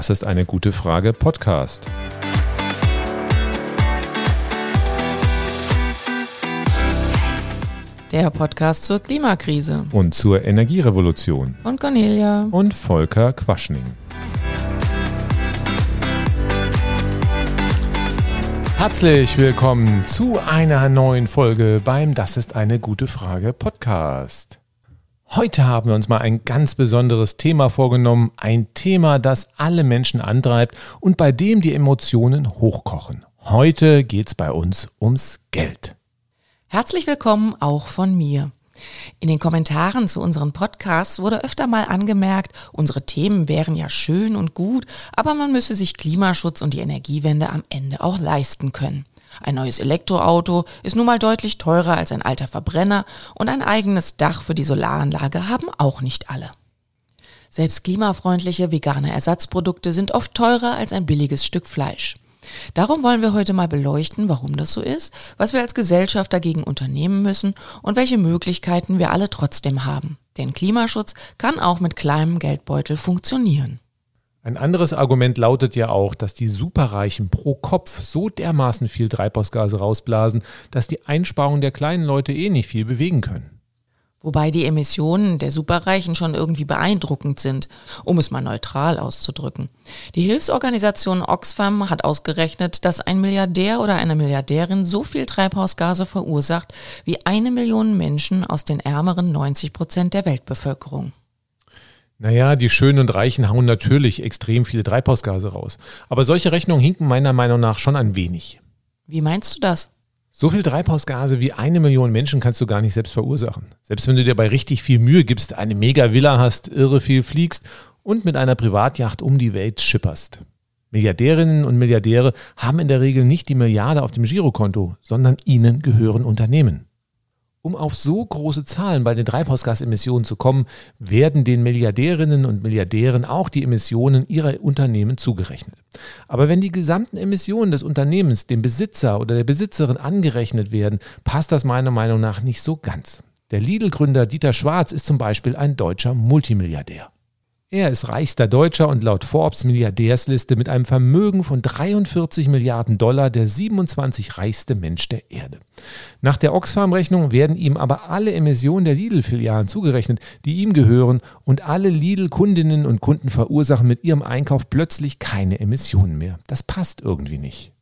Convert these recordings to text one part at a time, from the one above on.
Das ist eine gute Frage Podcast. Der Podcast zur Klimakrise. Und zur Energierevolution. Von Cornelia. Und Volker Quaschning. Herzlich willkommen zu einer neuen Folge beim Das ist eine gute Frage Podcast. Heute haben wir uns mal ein ganz besonderes Thema vorgenommen, ein Thema, das alle Menschen antreibt und bei dem die Emotionen hochkochen. Heute geht es bei uns ums Geld. Herzlich willkommen auch von mir. In den Kommentaren zu unseren Podcasts wurde öfter mal angemerkt, unsere Themen wären ja schön und gut, aber man müsse sich Klimaschutz und die Energiewende am Ende auch leisten können. Ein neues Elektroauto ist nun mal deutlich teurer als ein alter Verbrenner und ein eigenes Dach für die Solaranlage haben auch nicht alle. Selbst klimafreundliche vegane Ersatzprodukte sind oft teurer als ein billiges Stück Fleisch. Darum wollen wir heute mal beleuchten, warum das so ist, was wir als Gesellschaft dagegen unternehmen müssen und welche Möglichkeiten wir alle trotzdem haben. Denn Klimaschutz kann auch mit kleinem Geldbeutel funktionieren. Ein anderes Argument lautet ja auch, dass die Superreichen pro Kopf so dermaßen viel Treibhausgase rausblasen, dass die Einsparungen der kleinen Leute eh nicht viel bewegen können. Wobei die Emissionen der Superreichen schon irgendwie beeindruckend sind, um es mal neutral auszudrücken. Die Hilfsorganisation Oxfam hat ausgerechnet, dass ein Milliardär oder eine Milliardärin so viel Treibhausgase verursacht wie eine Million Menschen aus den ärmeren 90 Prozent der Weltbevölkerung. Naja, die Schönen und Reichen hauen natürlich extrem viele Treibhausgase raus. Aber solche Rechnungen hinken meiner Meinung nach schon ein wenig. Wie meinst du das? So viel Treibhausgase wie eine Million Menschen kannst du gar nicht selbst verursachen. Selbst wenn du dir bei richtig viel Mühe gibst, eine Mega-Villa hast, irre viel fliegst und mit einer Privatjacht um die Welt schipperst. Milliardärinnen und Milliardäre haben in der Regel nicht die Milliarde auf dem Girokonto, sondern ihnen gehören Unternehmen. Um auf so große Zahlen bei den Treibhausgasemissionen zu kommen, werden den Milliardärinnen und Milliardären auch die Emissionen ihrer Unternehmen zugerechnet. Aber wenn die gesamten Emissionen des Unternehmens dem Besitzer oder der Besitzerin angerechnet werden, passt das meiner Meinung nach nicht so ganz. Der Lidl-Gründer Dieter Schwarz ist zum Beispiel ein deutscher Multimilliardär. Er ist reichster Deutscher und laut Forbes Milliardärsliste mit einem Vermögen von 43 Milliarden Dollar der 27 reichste Mensch der Erde. Nach der Oxfam-Rechnung werden ihm aber alle Emissionen der Lidl-Filialen zugerechnet, die ihm gehören und alle Lidl-Kundinnen und Kunden verursachen mit ihrem Einkauf plötzlich keine Emissionen mehr. Das passt irgendwie nicht.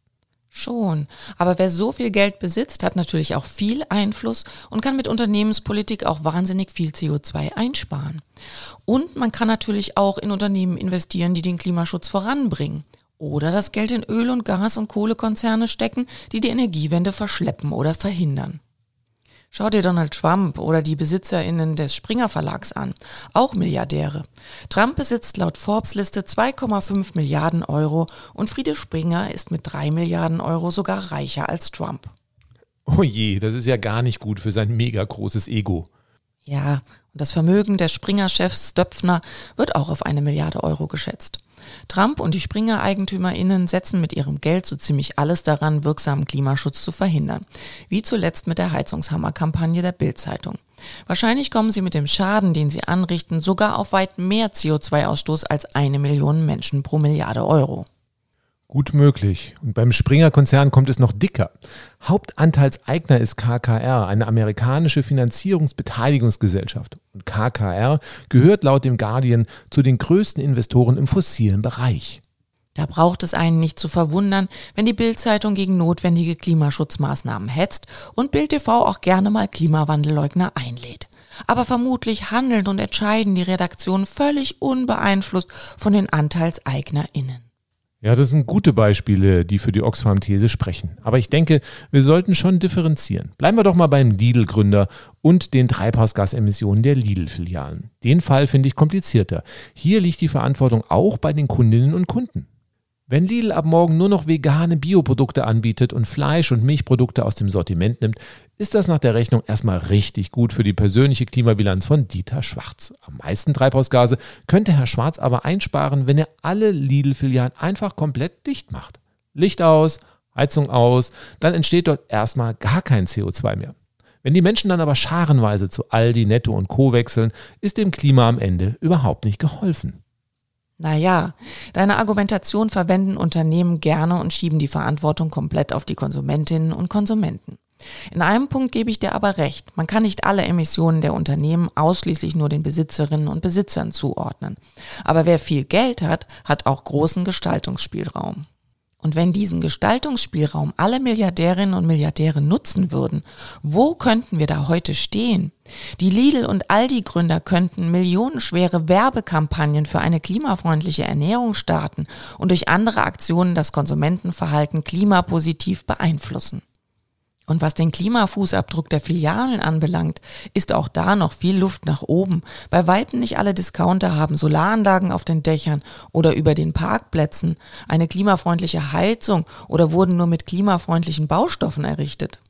Schon. Aber wer so viel Geld besitzt, hat natürlich auch viel Einfluss und kann mit Unternehmenspolitik auch wahnsinnig viel CO2 einsparen. Und man kann natürlich auch in Unternehmen investieren, die den Klimaschutz voranbringen. Oder das Geld in Öl- und Gas- und Kohlekonzerne stecken, die die Energiewende verschleppen oder verhindern. Schau dir Donald Trump oder die BesitzerInnen des Springer Verlags an. Auch Milliardäre. Trump besitzt laut Forbes-Liste 2,5 Milliarden Euro und Friede Springer ist mit 3 Milliarden Euro sogar reicher als Trump. Oh je, das ist ja gar nicht gut für sein mega großes Ego. Ja, und das Vermögen des Springer-Chefs Döpfner wird auch auf eine Milliarde Euro geschätzt. Trump und die Springer-EigentümerInnen setzen mit ihrem Geld so ziemlich alles daran, wirksamen Klimaschutz zu verhindern. Wie zuletzt mit der Heizungshammer-Kampagne der Bild-Zeitung. Wahrscheinlich kommen sie mit dem Schaden, den sie anrichten, sogar auf weit mehr CO2-Ausstoß als eine Million Menschen pro Milliarde Euro. Gut möglich. Und beim Springer-Konzern kommt es noch dicker. Hauptanteilseigner ist KKR, eine amerikanische Finanzierungsbeteiligungsgesellschaft. Und KKR gehört laut dem Guardian zu den größten Investoren im fossilen Bereich. Da braucht es einen nicht zu verwundern, wenn die Bild-Zeitung gegen notwendige Klimaschutzmaßnahmen hetzt und Bild TV auch gerne mal Klimawandelleugner einlädt. Aber vermutlich handeln und entscheiden die Redaktionen völlig unbeeinflusst von den AnteilseignerInnen. Ja, das sind gute Beispiele, die für die Oxfam-These sprechen. Aber ich denke, wir sollten schon differenzieren. Bleiben wir doch mal beim Lidl-Gründer und den Treibhausgasemissionen der Lidl-Filialen. Den Fall finde ich komplizierter. Hier liegt die Verantwortung auch bei den Kundinnen und Kunden. Wenn Lidl ab morgen nur noch vegane Bioprodukte anbietet und Fleisch- und Milchprodukte aus dem Sortiment nimmt, ist das nach der Rechnung erstmal richtig gut für die persönliche Klimabilanz von Dieter Schwarz. Am meisten Treibhausgase könnte Herr Schwarz aber einsparen, wenn er alle Lidl-Filialen einfach komplett dicht macht. Licht aus, Heizung aus, dann entsteht dort erstmal gar kein CO2 mehr. Wenn die Menschen dann aber scharenweise zu Aldi, Netto und Co wechseln, ist dem Klima am Ende überhaupt nicht geholfen. Naja, deine Argumentation verwenden Unternehmen gerne und schieben die Verantwortung komplett auf die Konsumentinnen und Konsumenten. In einem Punkt gebe ich dir aber recht. Man kann nicht alle Emissionen der Unternehmen ausschließlich nur den Besitzerinnen und Besitzern zuordnen. Aber wer viel Geld hat, hat auch großen Gestaltungsspielraum. Und wenn diesen Gestaltungsspielraum alle Milliardärinnen und Milliardäre nutzen würden, wo könnten wir da heute stehen? Die Lidl und Aldi Gründer könnten millionenschwere Werbekampagnen für eine klimafreundliche Ernährung starten und durch andere Aktionen das Konsumentenverhalten klimapositiv beeinflussen. Und was den Klimafußabdruck der Filialen anbelangt, ist auch da noch viel Luft nach oben. Bei weitem nicht alle Discounter haben Solaranlagen auf den Dächern oder über den Parkplätzen, eine klimafreundliche Heizung oder wurden nur mit klimafreundlichen Baustoffen errichtet.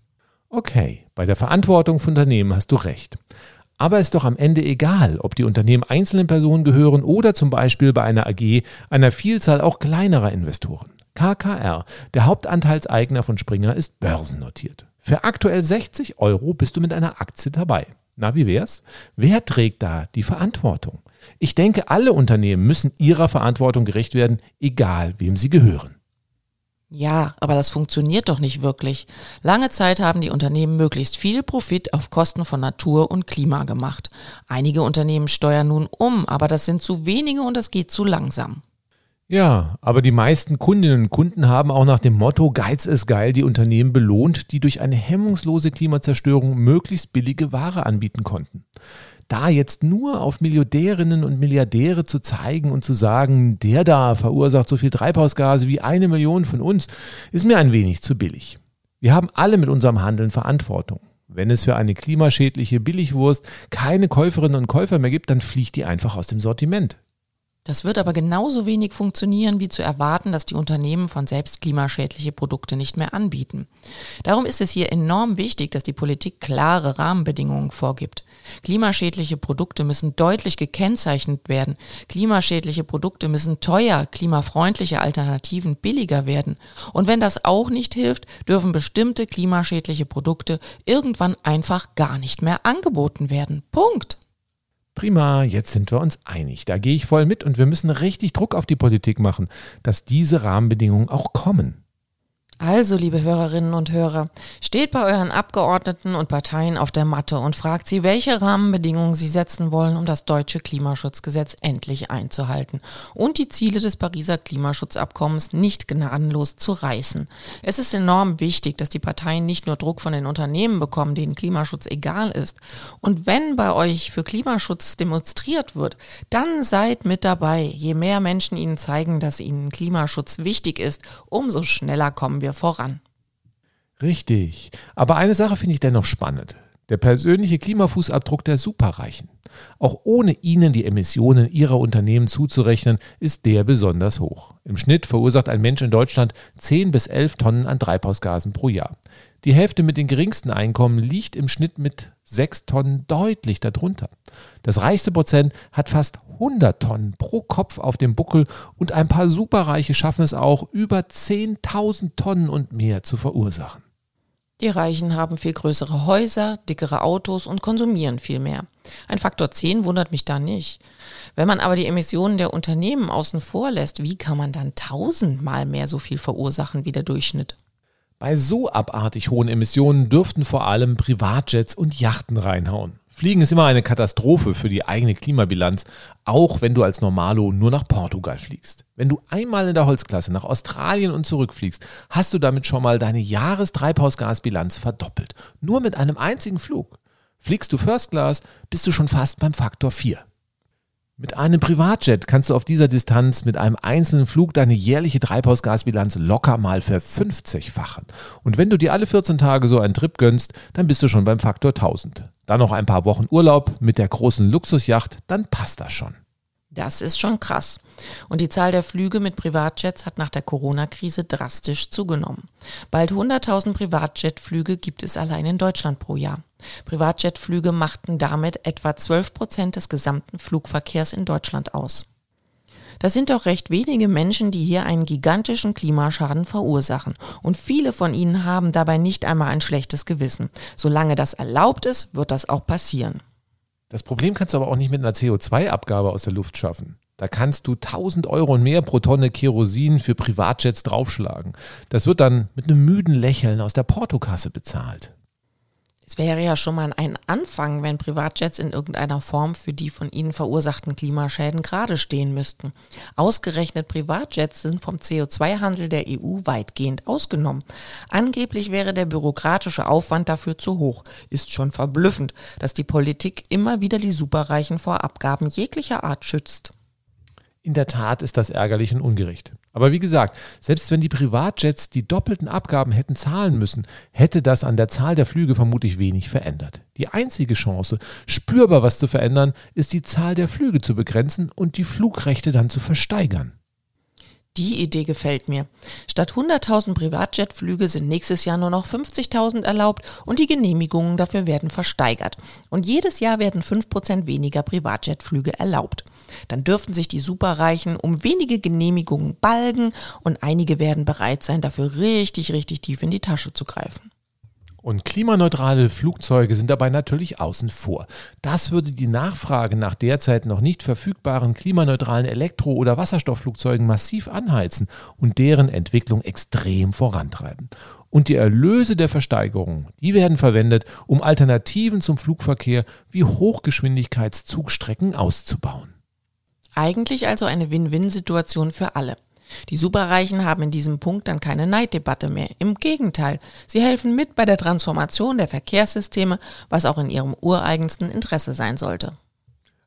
Okay, bei der Verantwortung von Unternehmen hast du recht. Aber ist doch am Ende egal, ob die Unternehmen einzelnen Personen gehören oder zum Beispiel bei einer AG einer Vielzahl auch kleinerer Investoren. KKR, der Hauptanteilseigner von Springer, ist börsennotiert. Für aktuell 60 Euro bist du mit einer Aktie dabei. Na, wie wär's? Wer trägt da die Verantwortung? Ich denke, alle Unternehmen müssen ihrer Verantwortung gerecht werden, egal wem sie gehören. Ja, aber das funktioniert doch nicht wirklich. Lange Zeit haben die Unternehmen möglichst viel Profit auf Kosten von Natur und Klima gemacht. Einige Unternehmen steuern nun um, aber das sind zu wenige und das geht zu langsam. Ja, aber die meisten Kundinnen und Kunden haben auch nach dem Motto Geiz ist geil die Unternehmen belohnt, die durch eine hemmungslose Klimazerstörung möglichst billige Ware anbieten konnten. Da jetzt nur auf Milliardärinnen und Milliardäre zu zeigen und zu sagen, der da verursacht so viel Treibhausgase wie eine Million von uns, ist mir ein wenig zu billig. Wir haben alle mit unserem Handeln Verantwortung. Wenn es für eine klimaschädliche Billigwurst keine Käuferinnen und Käufer mehr gibt, dann fliegt die einfach aus dem Sortiment. Das wird aber genauso wenig funktionieren, wie zu erwarten, dass die Unternehmen von selbst klimaschädliche Produkte nicht mehr anbieten. Darum ist es hier enorm wichtig, dass die Politik klare Rahmenbedingungen vorgibt. Klimaschädliche Produkte müssen deutlich gekennzeichnet werden. Klimaschädliche Produkte müssen teuer, klimafreundliche Alternativen billiger werden. Und wenn das auch nicht hilft, dürfen bestimmte klimaschädliche Produkte irgendwann einfach gar nicht mehr angeboten werden. Punkt. Prima, jetzt sind wir uns einig. Da gehe ich voll mit und wir müssen richtig Druck auf die Politik machen, dass diese Rahmenbedingungen auch kommen. Also, liebe Hörerinnen und Hörer, steht bei euren Abgeordneten und Parteien auf der Matte und fragt sie, welche Rahmenbedingungen sie setzen wollen, um das deutsche Klimaschutzgesetz endlich einzuhalten und die Ziele des Pariser Klimaschutzabkommens nicht gnadenlos zu reißen. Es ist enorm wichtig, dass die Parteien nicht nur Druck von den Unternehmen bekommen, denen Klimaschutz egal ist. Und wenn bei euch für Klimaschutz demonstriert wird, dann seid mit dabei. Je mehr Menschen ihnen zeigen, dass ihnen Klimaschutz wichtig ist, umso schneller kommen wir wir voran. Richtig. Aber eine Sache finde ich dennoch spannend. Der persönliche Klimafußabdruck der Superreichen. Auch ohne ihnen die Emissionen ihrer Unternehmen zuzurechnen, ist der besonders hoch. Im Schnitt verursacht ein Mensch in Deutschland 10 bis 11 Tonnen an Treibhausgasen pro Jahr. Die Hälfte mit den geringsten Einkommen liegt im Schnitt mit 6 Tonnen deutlich darunter. Das reichste Prozent hat fast 100 Tonnen pro Kopf auf dem Buckel und ein paar Superreiche schaffen es auch, über 10.000 Tonnen und mehr zu verursachen. Die Reichen haben viel größere Häuser, dickere Autos und konsumieren viel mehr. Ein Faktor 10 wundert mich da nicht. Wenn man aber die Emissionen der Unternehmen außen vor lässt, wie kann man dann tausendmal mehr so viel verursachen wie der Durchschnitt? Bei so abartig hohen Emissionen dürften vor allem Privatjets und Yachten reinhauen. Fliegen ist immer eine Katastrophe für die eigene Klimabilanz, auch wenn du als Normalo nur nach Portugal fliegst. Wenn du einmal in der Holzklasse nach Australien und zurückfliegst, hast du damit schon mal deine Jahrestreibhausgasbilanz verdoppelt. Nur mit einem einzigen Flug. Fliegst du First Class, bist du schon fast beim Faktor 4. Mit einem Privatjet kannst du auf dieser Distanz mit einem einzelnen Flug deine jährliche Treibhausgasbilanz locker mal verfünfzigfachen. Und wenn du dir alle 14 Tage so einen Trip gönnst, dann bist du schon beim Faktor 1000. Dann noch ein paar Wochen Urlaub mit der großen Luxusjacht, dann passt das schon. Das ist schon krass. Und die Zahl der Flüge mit Privatjets hat nach der Corona-Krise drastisch zugenommen. Bald 100.000 Privatjetflüge gibt es allein in Deutschland pro Jahr. Privatjetflüge machten damit etwa 12 Prozent des gesamten Flugverkehrs in Deutschland aus. Das sind doch recht wenige Menschen, die hier einen gigantischen Klimaschaden verursachen. Und viele von ihnen haben dabei nicht einmal ein schlechtes Gewissen. Solange das erlaubt ist, wird das auch passieren. Das Problem kannst du aber auch nicht mit einer CO2-Abgabe aus der Luft schaffen. Da kannst du 1000 Euro und mehr pro Tonne Kerosin für Privatjets draufschlagen. Das wird dann mit einem müden Lächeln aus der Portokasse bezahlt. Es wäre ja schon mal ein Anfang, wenn Privatjets in irgendeiner Form für die von ihnen verursachten Klimaschäden gerade stehen müssten. Ausgerechnet Privatjets sind vom CO2-Handel der EU weitgehend ausgenommen. Angeblich wäre der bürokratische Aufwand dafür zu hoch. Ist schon verblüffend, dass die Politik immer wieder die Superreichen vor Abgaben jeglicher Art schützt. In der Tat ist das ärgerlich und ungerecht. Aber wie gesagt, selbst wenn die Privatjets die doppelten Abgaben hätten zahlen müssen, hätte das an der Zahl der Flüge vermutlich wenig verändert. Die einzige Chance, spürbar was zu verändern, ist die Zahl der Flüge zu begrenzen und die Flugrechte dann zu versteigern. Die Idee gefällt mir. Statt 100.000 Privatjetflüge sind nächstes Jahr nur noch 50.000 erlaubt und die Genehmigungen dafür werden versteigert. Und jedes Jahr werden 5% weniger Privatjetflüge erlaubt. Dann dürfen sich die Superreichen um wenige Genehmigungen balgen und einige werden bereit sein, dafür richtig, richtig tief in die Tasche zu greifen. Und klimaneutrale Flugzeuge sind dabei natürlich außen vor. Das würde die Nachfrage nach derzeit noch nicht verfügbaren klimaneutralen Elektro- oder Wasserstoffflugzeugen massiv anheizen und deren Entwicklung extrem vorantreiben. Und die Erlöse der Versteigerung, die werden verwendet, um Alternativen zum Flugverkehr wie Hochgeschwindigkeitszugstrecken auszubauen. Eigentlich also eine Win-Win-Situation für alle. Die Superreichen haben in diesem Punkt dann keine Neiddebatte mehr. Im Gegenteil, sie helfen mit bei der Transformation der Verkehrssysteme, was auch in ihrem ureigensten Interesse sein sollte.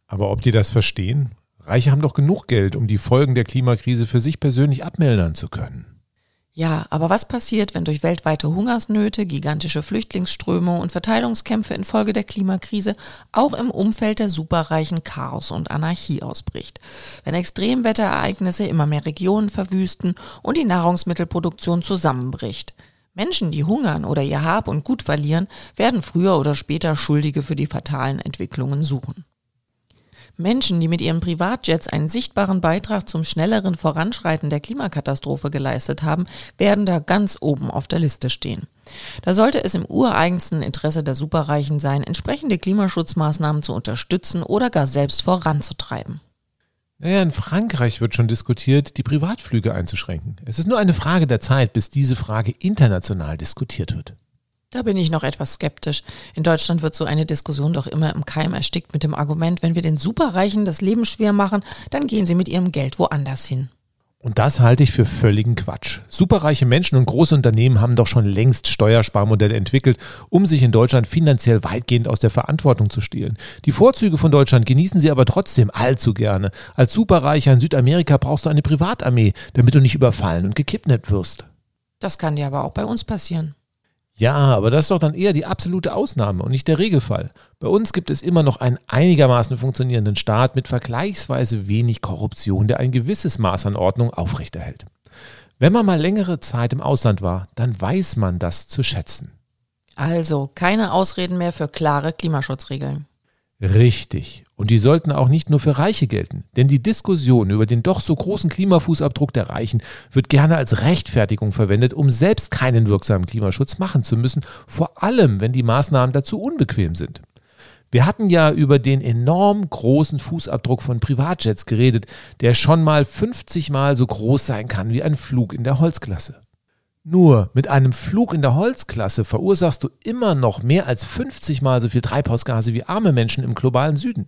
Aber ob die das verstehen? Reiche haben doch genug Geld, um die Folgen der Klimakrise für sich persönlich abmildern zu können. Ja, aber was passiert, wenn durch weltweite Hungersnöte, gigantische Flüchtlingsströme und Verteilungskämpfe infolge der Klimakrise auch im Umfeld der Superreichen Chaos und Anarchie ausbricht? Wenn Extremwetterereignisse immer mehr Regionen verwüsten und die Nahrungsmittelproduktion zusammenbricht? Menschen, die hungern oder ihr Hab und Gut verlieren, werden früher oder später Schuldige für die fatalen Entwicklungen suchen. Menschen, die mit ihren Privatjets einen sichtbaren Beitrag zum schnelleren Voranschreiten der Klimakatastrophe geleistet haben, werden da ganz oben auf der Liste stehen. Da sollte es im ureigensten Interesse der Superreichen sein, entsprechende Klimaschutzmaßnahmen zu unterstützen oder gar selbst voranzutreiben. Naja, in Frankreich wird schon diskutiert, die Privatflüge einzuschränken. Es ist nur eine Frage der Zeit, bis diese Frage international diskutiert wird. Da bin ich noch etwas skeptisch. In Deutschland wird so eine Diskussion doch immer im Keim erstickt mit dem Argument, wenn wir den Superreichen das Leben schwer machen, dann gehen sie mit ihrem Geld woanders hin. Und das halte ich für völligen Quatsch. Superreiche Menschen und große Unternehmen haben doch schon längst Steuersparmodelle entwickelt, um sich in Deutschland finanziell weitgehend aus der Verantwortung zu stehlen. Die Vorzüge von Deutschland genießen sie aber trotzdem allzu gerne. Als Superreicher in Südamerika brauchst du eine Privatarmee, damit du nicht überfallen und gekidnappt wirst. Das kann dir aber auch bei uns passieren. Ja, aber das ist doch dann eher die absolute Ausnahme und nicht der Regelfall. Bei uns gibt es immer noch einen einigermaßen funktionierenden Staat mit vergleichsweise wenig Korruption, der ein gewisses Maß an Ordnung aufrechterhält. Wenn man mal längere Zeit im Ausland war, dann weiß man das zu schätzen. Also keine Ausreden mehr für klare Klimaschutzregeln. Richtig. Und die sollten auch nicht nur für Reiche gelten. Denn die Diskussion über den doch so großen Klimafußabdruck der Reichen wird gerne als Rechtfertigung verwendet, um selbst keinen wirksamen Klimaschutz machen zu müssen, vor allem wenn die Maßnahmen dazu unbequem sind. Wir hatten ja über den enorm großen Fußabdruck von Privatjets geredet, der schon mal 50 Mal so groß sein kann wie ein Flug in der Holzklasse. Nur mit einem Flug in der Holzklasse verursachst du immer noch mehr als 50 Mal so viel Treibhausgase wie arme Menschen im globalen Süden.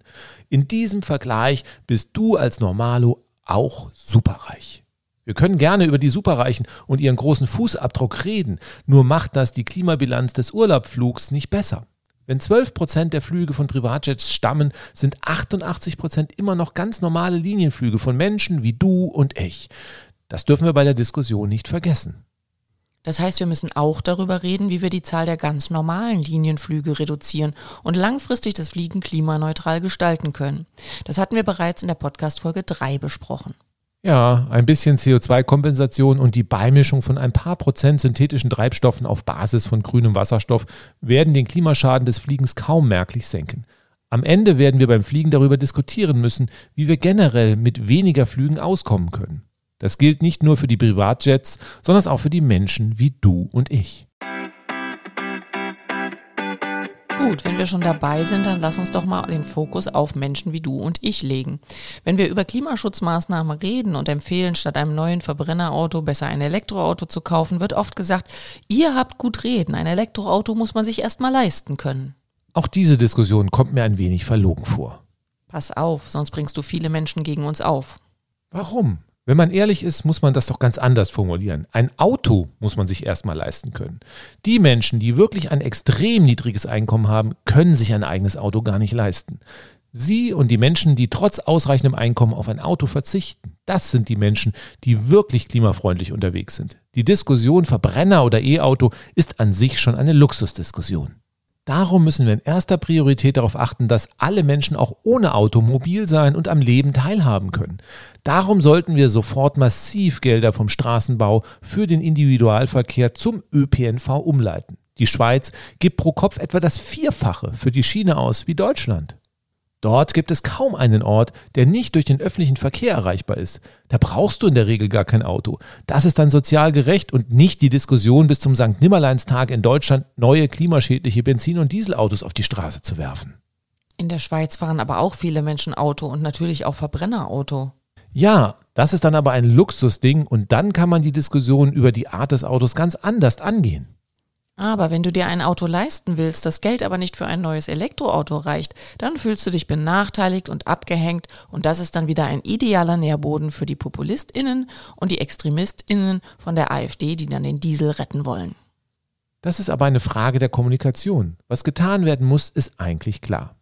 In diesem Vergleich bist du als Normalo auch superreich. Wir können gerne über die Superreichen und ihren großen Fußabdruck reden, nur macht das die Klimabilanz des Urlaubflugs nicht besser. Wenn 12 Prozent der Flüge von Privatjets stammen, sind 88 Prozent immer noch ganz normale Linienflüge von Menschen wie du und ich. Das dürfen wir bei der Diskussion nicht vergessen. Das heißt, wir müssen auch darüber reden, wie wir die Zahl der ganz normalen Linienflüge reduzieren und langfristig das Fliegen klimaneutral gestalten können. Das hatten wir bereits in der Podcast-Folge 3 besprochen. Ja, ein bisschen CO2-Kompensation und die Beimischung von ein paar Prozent synthetischen Treibstoffen auf Basis von grünem Wasserstoff werden den Klimaschaden des Fliegens kaum merklich senken. Am Ende werden wir beim Fliegen darüber diskutieren müssen, wie wir generell mit weniger Flügen auskommen können. Das gilt nicht nur für die Privatjets, sondern auch für die Menschen wie du und ich. gut, wenn wir schon dabei sind, dann lass uns doch mal den Fokus auf Menschen wie du und ich legen. Wenn wir über Klimaschutzmaßnahmen reden und empfehlen, statt einem neuen Verbrennerauto besser ein Elektroauto zu kaufen, wird oft gesagt, ihr habt gut reden, ein Elektroauto muss man sich erst mal leisten können. Auch diese Diskussion kommt mir ein wenig verlogen vor. Pass auf, sonst bringst du viele Menschen gegen uns auf. Warum? Wenn man ehrlich ist, muss man das doch ganz anders formulieren. Ein Auto muss man sich erstmal leisten können. Die Menschen, die wirklich ein extrem niedriges Einkommen haben, können sich ein eigenes Auto gar nicht leisten. Sie und die Menschen, die trotz ausreichendem Einkommen auf ein Auto verzichten, das sind die Menschen, die wirklich klimafreundlich unterwegs sind. Die Diskussion Verbrenner oder E-Auto ist an sich schon eine Luxusdiskussion. Darum müssen wir in erster Priorität darauf achten, dass alle Menschen auch ohne Auto mobil sein und am Leben teilhaben können. Darum sollten wir sofort massiv Gelder vom Straßenbau für den Individualverkehr zum ÖPNV umleiten. Die Schweiz gibt pro Kopf etwa das Vierfache für die Schiene aus wie Deutschland. Dort gibt es kaum einen Ort, der nicht durch den öffentlichen Verkehr erreichbar ist. Da brauchst du in der Regel gar kein Auto. Das ist dann sozial gerecht und nicht die Diskussion bis zum St. Nimmerleinstag in Deutschland neue klimaschädliche Benzin- und Dieselautos auf die Straße zu werfen. In der Schweiz fahren aber auch viele Menschen Auto und natürlich auch Verbrennerauto. Ja, das ist dann aber ein Luxusding und dann kann man die Diskussion über die Art des Autos ganz anders angehen. Aber wenn du dir ein Auto leisten willst, das Geld aber nicht für ein neues Elektroauto reicht, dann fühlst du dich benachteiligt und abgehängt und das ist dann wieder ein idealer Nährboden für die Populistinnen und die Extremistinnen von der AfD, die dann den Diesel retten wollen. Das ist aber eine Frage der Kommunikation. Was getan werden muss, ist eigentlich klar.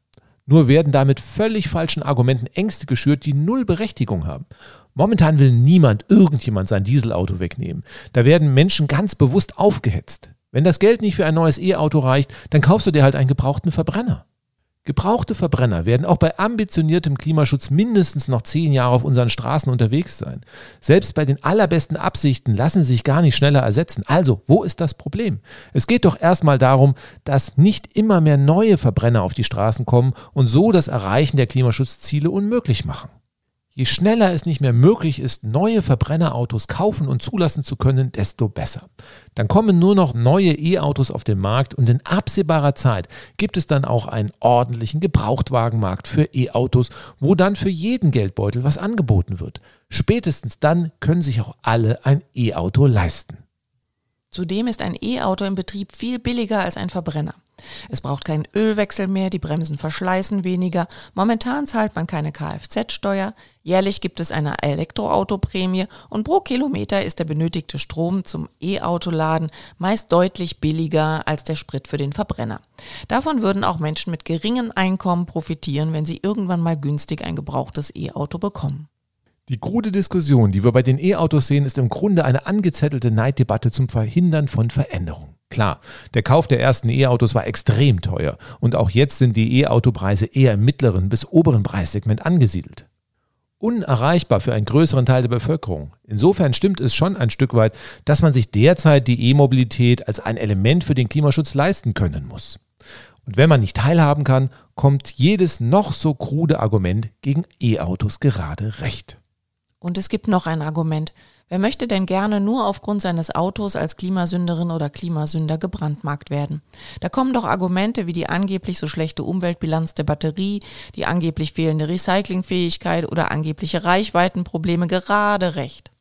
Nur werden damit völlig falschen Argumenten Ängste geschürt, die null Berechtigung haben. Momentan will niemand irgendjemand sein Dieselauto wegnehmen. Da werden Menschen ganz bewusst aufgehetzt. Wenn das Geld nicht für ein neues E-Auto reicht, dann kaufst du dir halt einen gebrauchten Verbrenner. Gebrauchte Verbrenner werden auch bei ambitioniertem Klimaschutz mindestens noch zehn Jahre auf unseren Straßen unterwegs sein. Selbst bei den allerbesten Absichten lassen sie sich gar nicht schneller ersetzen. Also, wo ist das Problem? Es geht doch erstmal darum, dass nicht immer mehr neue Verbrenner auf die Straßen kommen und so das Erreichen der Klimaschutzziele unmöglich machen. Je schneller es nicht mehr möglich ist, neue Verbrennerautos kaufen und zulassen zu können, desto besser. Dann kommen nur noch neue E-Autos auf den Markt und in absehbarer Zeit gibt es dann auch einen ordentlichen Gebrauchtwagenmarkt für E-Autos, wo dann für jeden Geldbeutel was angeboten wird. Spätestens dann können sich auch alle ein E-Auto leisten. Zudem ist ein E-Auto im Betrieb viel billiger als ein Verbrenner. Es braucht keinen Ölwechsel mehr, die Bremsen verschleißen weniger, momentan zahlt man keine Kfz-Steuer, jährlich gibt es eine Elektroautoprämie und pro Kilometer ist der benötigte Strom zum E-Autoladen meist deutlich billiger als der Sprit für den Verbrenner. Davon würden auch Menschen mit geringem Einkommen profitieren, wenn sie irgendwann mal günstig ein gebrauchtes E-Auto bekommen. Die krude Diskussion, die wir bei den E-Autos sehen, ist im Grunde eine angezettelte Neiddebatte zum Verhindern von Veränderungen. Klar, der Kauf der ersten E-Autos war extrem teuer und auch jetzt sind die E-Autopreise eher im mittleren bis oberen Preissegment angesiedelt. Unerreichbar für einen größeren Teil der Bevölkerung. Insofern stimmt es schon ein Stück weit, dass man sich derzeit die E-Mobilität als ein Element für den Klimaschutz leisten können muss. Und wenn man nicht teilhaben kann, kommt jedes noch so krude Argument gegen E-Autos gerade recht. Und es gibt noch ein Argument. Wer möchte denn gerne nur aufgrund seines Autos als Klimasünderin oder Klimasünder gebrandmarkt werden? Da kommen doch Argumente wie die angeblich so schlechte Umweltbilanz der Batterie, die angeblich fehlende Recyclingfähigkeit oder angebliche Reichweitenprobleme gerade recht.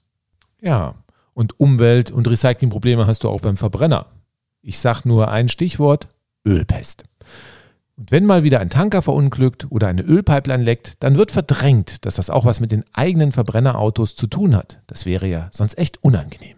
Ja, und Umwelt- und Recyclingprobleme hast du auch beim Verbrenner. Ich sag nur ein Stichwort: Ölpest. Und wenn mal wieder ein Tanker verunglückt oder eine Ölpipeline leckt, dann wird verdrängt, dass das auch was mit den eigenen Verbrennerautos zu tun hat. Das wäre ja sonst echt unangenehm.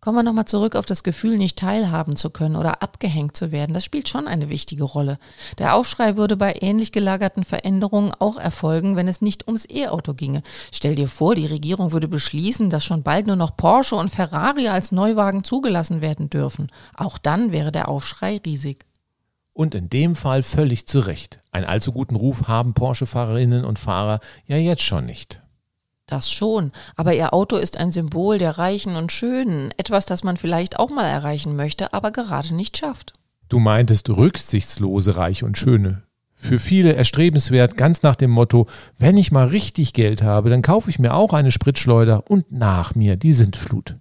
Kommen wir nochmal zurück auf das Gefühl, nicht teilhaben zu können oder abgehängt zu werden. Das spielt schon eine wichtige Rolle. Der Aufschrei würde bei ähnlich gelagerten Veränderungen auch erfolgen, wenn es nicht ums E-Auto ginge. Stell dir vor, die Regierung würde beschließen, dass schon bald nur noch Porsche und Ferrari als Neuwagen zugelassen werden dürfen. Auch dann wäre der Aufschrei riesig. Und in dem Fall völlig zu Recht. Einen allzu guten Ruf haben Porsche-Fahrerinnen und Fahrer ja jetzt schon nicht. Das schon, aber ihr Auto ist ein Symbol der Reichen und Schönen, etwas, das man vielleicht auch mal erreichen möchte, aber gerade nicht schafft. Du meintest rücksichtslose Reich und Schöne. Für viele erstrebenswert, ganz nach dem Motto, wenn ich mal richtig Geld habe, dann kaufe ich mir auch eine Spritschleuder und nach mir die Sintflut.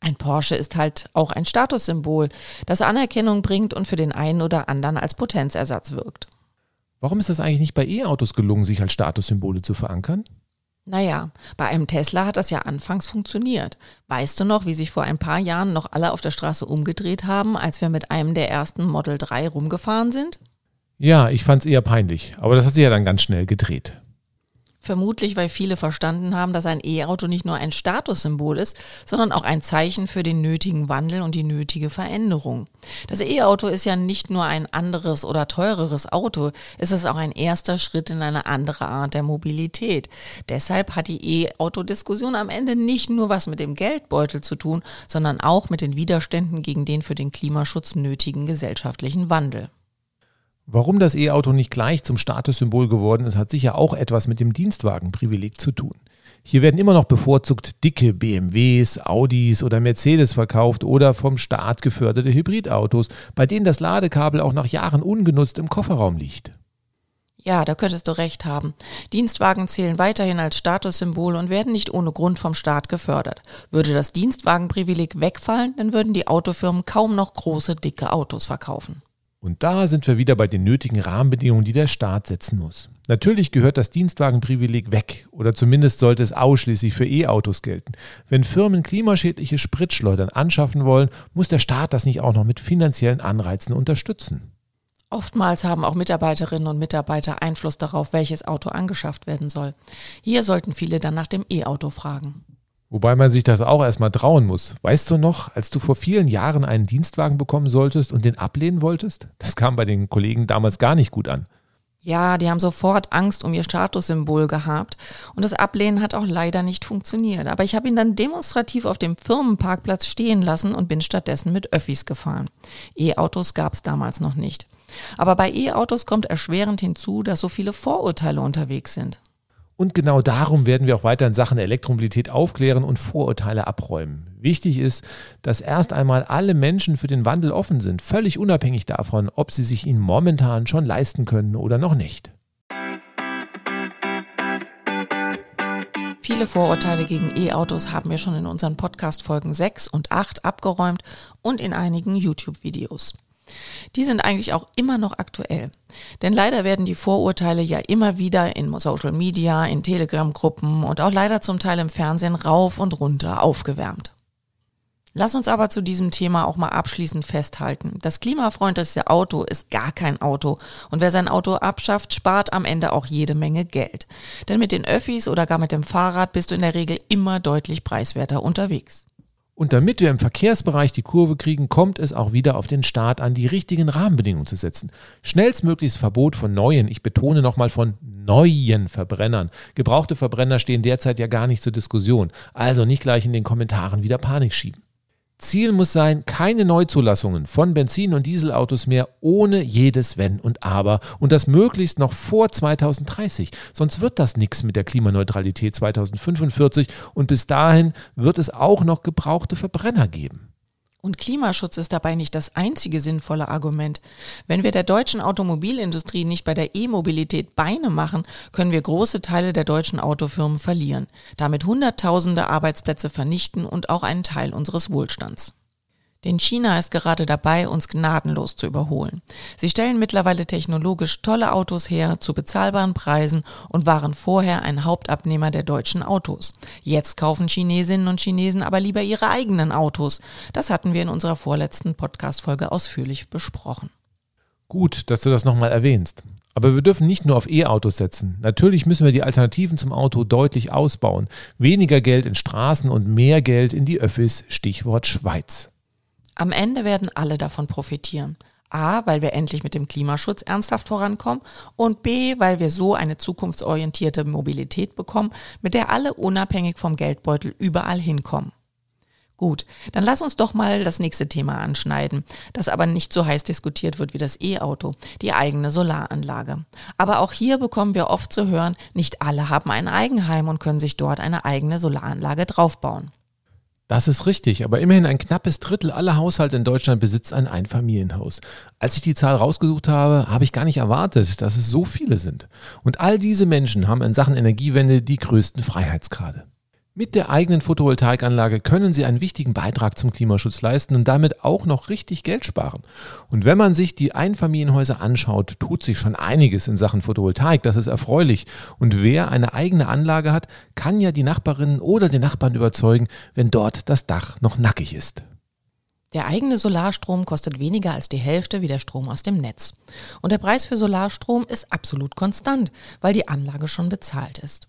Ein Porsche ist halt auch ein Statussymbol, das Anerkennung bringt und für den einen oder anderen als Potenzersatz wirkt. Warum ist das eigentlich nicht bei E-Autos gelungen, sich als Statussymbole zu verankern? Naja, bei einem Tesla hat das ja anfangs funktioniert. Weißt du noch, wie sich vor ein paar Jahren noch alle auf der Straße umgedreht haben, als wir mit einem der ersten Model 3 rumgefahren sind? Ja, ich fand es eher peinlich, aber das hat sich ja dann ganz schnell gedreht. Vermutlich, weil viele verstanden haben, dass ein E-Auto nicht nur ein Statussymbol ist, sondern auch ein Zeichen für den nötigen Wandel und die nötige Veränderung. Das E-Auto ist ja nicht nur ein anderes oder teureres Auto, es ist auch ein erster Schritt in eine andere Art der Mobilität. Deshalb hat die E-Auto-Diskussion am Ende nicht nur was mit dem Geldbeutel zu tun, sondern auch mit den Widerständen gegen den für den Klimaschutz nötigen gesellschaftlichen Wandel. Warum das E-Auto nicht gleich zum Statussymbol geworden ist, hat sicher auch etwas mit dem Dienstwagenprivileg zu tun. Hier werden immer noch bevorzugt dicke BMWs, Audis oder Mercedes verkauft oder vom Staat geförderte Hybridautos, bei denen das Ladekabel auch nach Jahren ungenutzt im Kofferraum liegt. Ja, da könntest du recht haben. Dienstwagen zählen weiterhin als Statussymbol und werden nicht ohne Grund vom Staat gefördert. Würde das Dienstwagenprivileg wegfallen, dann würden die Autofirmen kaum noch große, dicke Autos verkaufen. Und da sind wir wieder bei den nötigen Rahmenbedingungen, die der Staat setzen muss. Natürlich gehört das Dienstwagenprivileg weg oder zumindest sollte es ausschließlich für E-Autos gelten. Wenn Firmen klimaschädliche Spritschleudern anschaffen wollen, muss der Staat das nicht auch noch mit finanziellen Anreizen unterstützen. Oftmals haben auch Mitarbeiterinnen und Mitarbeiter Einfluss darauf, welches Auto angeschafft werden soll. Hier sollten viele dann nach dem E-Auto fragen. Wobei man sich das auch erstmal trauen muss. Weißt du noch, als du vor vielen Jahren einen Dienstwagen bekommen solltest und den ablehnen wolltest? Das kam bei den Kollegen damals gar nicht gut an. Ja, die haben sofort Angst um ihr Statussymbol gehabt und das Ablehnen hat auch leider nicht funktioniert. Aber ich habe ihn dann demonstrativ auf dem Firmenparkplatz stehen lassen und bin stattdessen mit Öffis gefahren. E-Autos gab es damals noch nicht. Aber bei E-Autos kommt erschwerend hinzu, dass so viele Vorurteile unterwegs sind. Und genau darum werden wir auch weiter in Sachen Elektromobilität aufklären und Vorurteile abräumen. Wichtig ist, dass erst einmal alle Menschen für den Wandel offen sind, völlig unabhängig davon, ob sie sich ihn momentan schon leisten können oder noch nicht. Viele Vorurteile gegen E-Autos haben wir schon in unseren Podcast-Folgen 6 und 8 abgeräumt und in einigen YouTube-Videos. Die sind eigentlich auch immer noch aktuell. Denn leider werden die Vorurteile ja immer wieder in Social Media, in Telegram-Gruppen und auch leider zum Teil im Fernsehen rauf und runter aufgewärmt. Lass uns aber zu diesem Thema auch mal abschließend festhalten. Das klimafreundlichste Auto ist gar kein Auto. Und wer sein Auto abschafft, spart am Ende auch jede Menge Geld. Denn mit den Öffis oder gar mit dem Fahrrad bist du in der Regel immer deutlich preiswerter unterwegs. Und damit wir im Verkehrsbereich die Kurve kriegen, kommt es auch wieder auf den Staat an, die richtigen Rahmenbedingungen zu setzen. Schnellstmögliches Verbot von neuen, ich betone nochmal von neuen Verbrennern. Gebrauchte Verbrenner stehen derzeit ja gar nicht zur Diskussion. Also nicht gleich in den Kommentaren wieder Panik schieben. Ziel muss sein, keine Neuzulassungen von Benzin- und Dieselautos mehr ohne jedes Wenn und Aber und das möglichst noch vor 2030. Sonst wird das nichts mit der Klimaneutralität 2045 und bis dahin wird es auch noch gebrauchte Verbrenner geben. Und Klimaschutz ist dabei nicht das einzige sinnvolle Argument. Wenn wir der deutschen Automobilindustrie nicht bei der E-Mobilität Beine machen, können wir große Teile der deutschen Autofirmen verlieren, damit Hunderttausende Arbeitsplätze vernichten und auch einen Teil unseres Wohlstands. Denn China ist gerade dabei, uns gnadenlos zu überholen. Sie stellen mittlerweile technologisch tolle Autos her zu bezahlbaren Preisen und waren vorher ein Hauptabnehmer der deutschen Autos. Jetzt kaufen Chinesinnen und Chinesen aber lieber ihre eigenen Autos. Das hatten wir in unserer vorletzten Podcast-Folge ausführlich besprochen. Gut, dass du das nochmal erwähnst. Aber wir dürfen nicht nur auf E-Autos setzen. Natürlich müssen wir die Alternativen zum Auto deutlich ausbauen. Weniger Geld in Straßen und mehr Geld in die Öffis, Stichwort Schweiz. Am Ende werden alle davon profitieren. A, weil wir endlich mit dem Klimaschutz ernsthaft vorankommen und B, weil wir so eine zukunftsorientierte Mobilität bekommen, mit der alle unabhängig vom Geldbeutel überall hinkommen. Gut, dann lass uns doch mal das nächste Thema anschneiden, das aber nicht so heiß diskutiert wird wie das E-Auto, die eigene Solaranlage. Aber auch hier bekommen wir oft zu hören, nicht alle haben ein Eigenheim und können sich dort eine eigene Solaranlage draufbauen. Das ist richtig, aber immerhin ein knappes Drittel aller Haushalte in Deutschland besitzt ein Einfamilienhaus. Als ich die Zahl rausgesucht habe, habe ich gar nicht erwartet, dass es so viele sind. Und all diese Menschen haben in Sachen Energiewende die größten Freiheitsgrade. Mit der eigenen Photovoltaikanlage können Sie einen wichtigen Beitrag zum Klimaschutz leisten und damit auch noch richtig Geld sparen. Und wenn man sich die Einfamilienhäuser anschaut, tut sich schon einiges in Sachen Photovoltaik. Das ist erfreulich. Und wer eine eigene Anlage hat, kann ja die Nachbarinnen oder den Nachbarn überzeugen, wenn dort das Dach noch nackig ist. Der eigene Solarstrom kostet weniger als die Hälfte wie der Strom aus dem Netz. Und der Preis für Solarstrom ist absolut konstant, weil die Anlage schon bezahlt ist.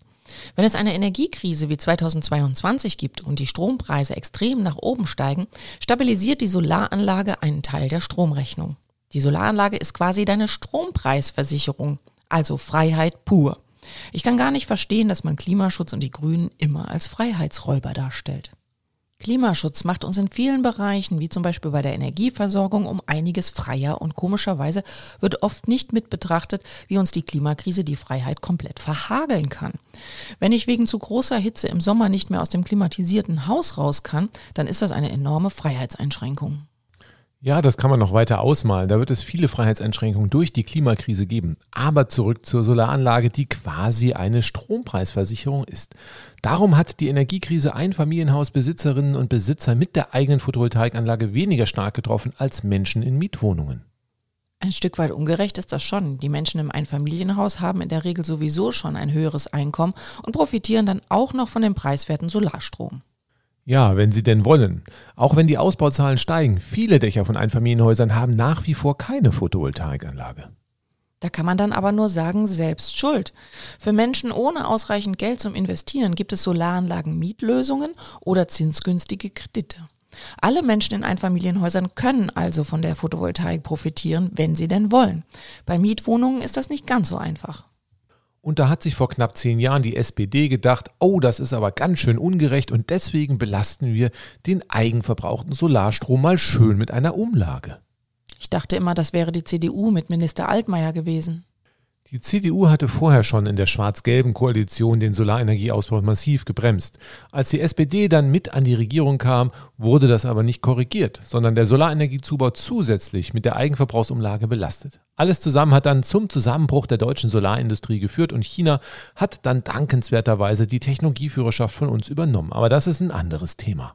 Wenn es eine Energiekrise wie 2022 gibt und die Strompreise extrem nach oben steigen, stabilisiert die Solaranlage einen Teil der Stromrechnung. Die Solaranlage ist quasi deine Strompreisversicherung, also Freiheit pur. Ich kann gar nicht verstehen, dass man Klimaschutz und die Grünen immer als Freiheitsräuber darstellt. Klimaschutz macht uns in vielen Bereichen, wie zum Beispiel bei der Energieversorgung, um einiges freier und komischerweise wird oft nicht mit betrachtet, wie uns die Klimakrise die Freiheit komplett verhageln kann. Wenn ich wegen zu großer Hitze im Sommer nicht mehr aus dem klimatisierten Haus raus kann, dann ist das eine enorme Freiheitseinschränkung. Ja, das kann man noch weiter ausmalen. Da wird es viele Freiheitseinschränkungen durch die Klimakrise geben. Aber zurück zur Solaranlage, die quasi eine Strompreisversicherung ist. Darum hat die Energiekrise Einfamilienhausbesitzerinnen und Besitzer mit der eigenen Photovoltaikanlage weniger stark getroffen als Menschen in Mietwohnungen. Ein Stück weit ungerecht ist das schon. Die Menschen im Einfamilienhaus haben in der Regel sowieso schon ein höheres Einkommen und profitieren dann auch noch von dem preiswerten Solarstrom. Ja, wenn sie denn wollen. Auch wenn die Ausbauzahlen steigen, viele Dächer von Einfamilienhäusern haben nach wie vor keine Photovoltaikanlage. Da kann man dann aber nur sagen, selbst schuld. Für Menschen ohne ausreichend Geld zum Investieren gibt es Solaranlagen Mietlösungen oder zinsgünstige Kredite. Alle Menschen in Einfamilienhäusern können also von der Photovoltaik profitieren, wenn sie denn wollen. Bei Mietwohnungen ist das nicht ganz so einfach. Und da hat sich vor knapp zehn Jahren die SPD gedacht, oh, das ist aber ganz schön ungerecht und deswegen belasten wir den eigenverbrauchten Solarstrom mal schön mit einer Umlage. Ich dachte immer, das wäre die CDU mit Minister Altmaier gewesen. Die CDU hatte vorher schon in der schwarz-gelben Koalition den Solarenergieausbau massiv gebremst. Als die SPD dann mit an die Regierung kam, wurde das aber nicht korrigiert, sondern der Solarenergiezubau zusätzlich mit der Eigenverbrauchsumlage belastet. Alles zusammen hat dann zum Zusammenbruch der deutschen Solarindustrie geführt und China hat dann dankenswerterweise die Technologieführerschaft von uns übernommen. Aber das ist ein anderes Thema.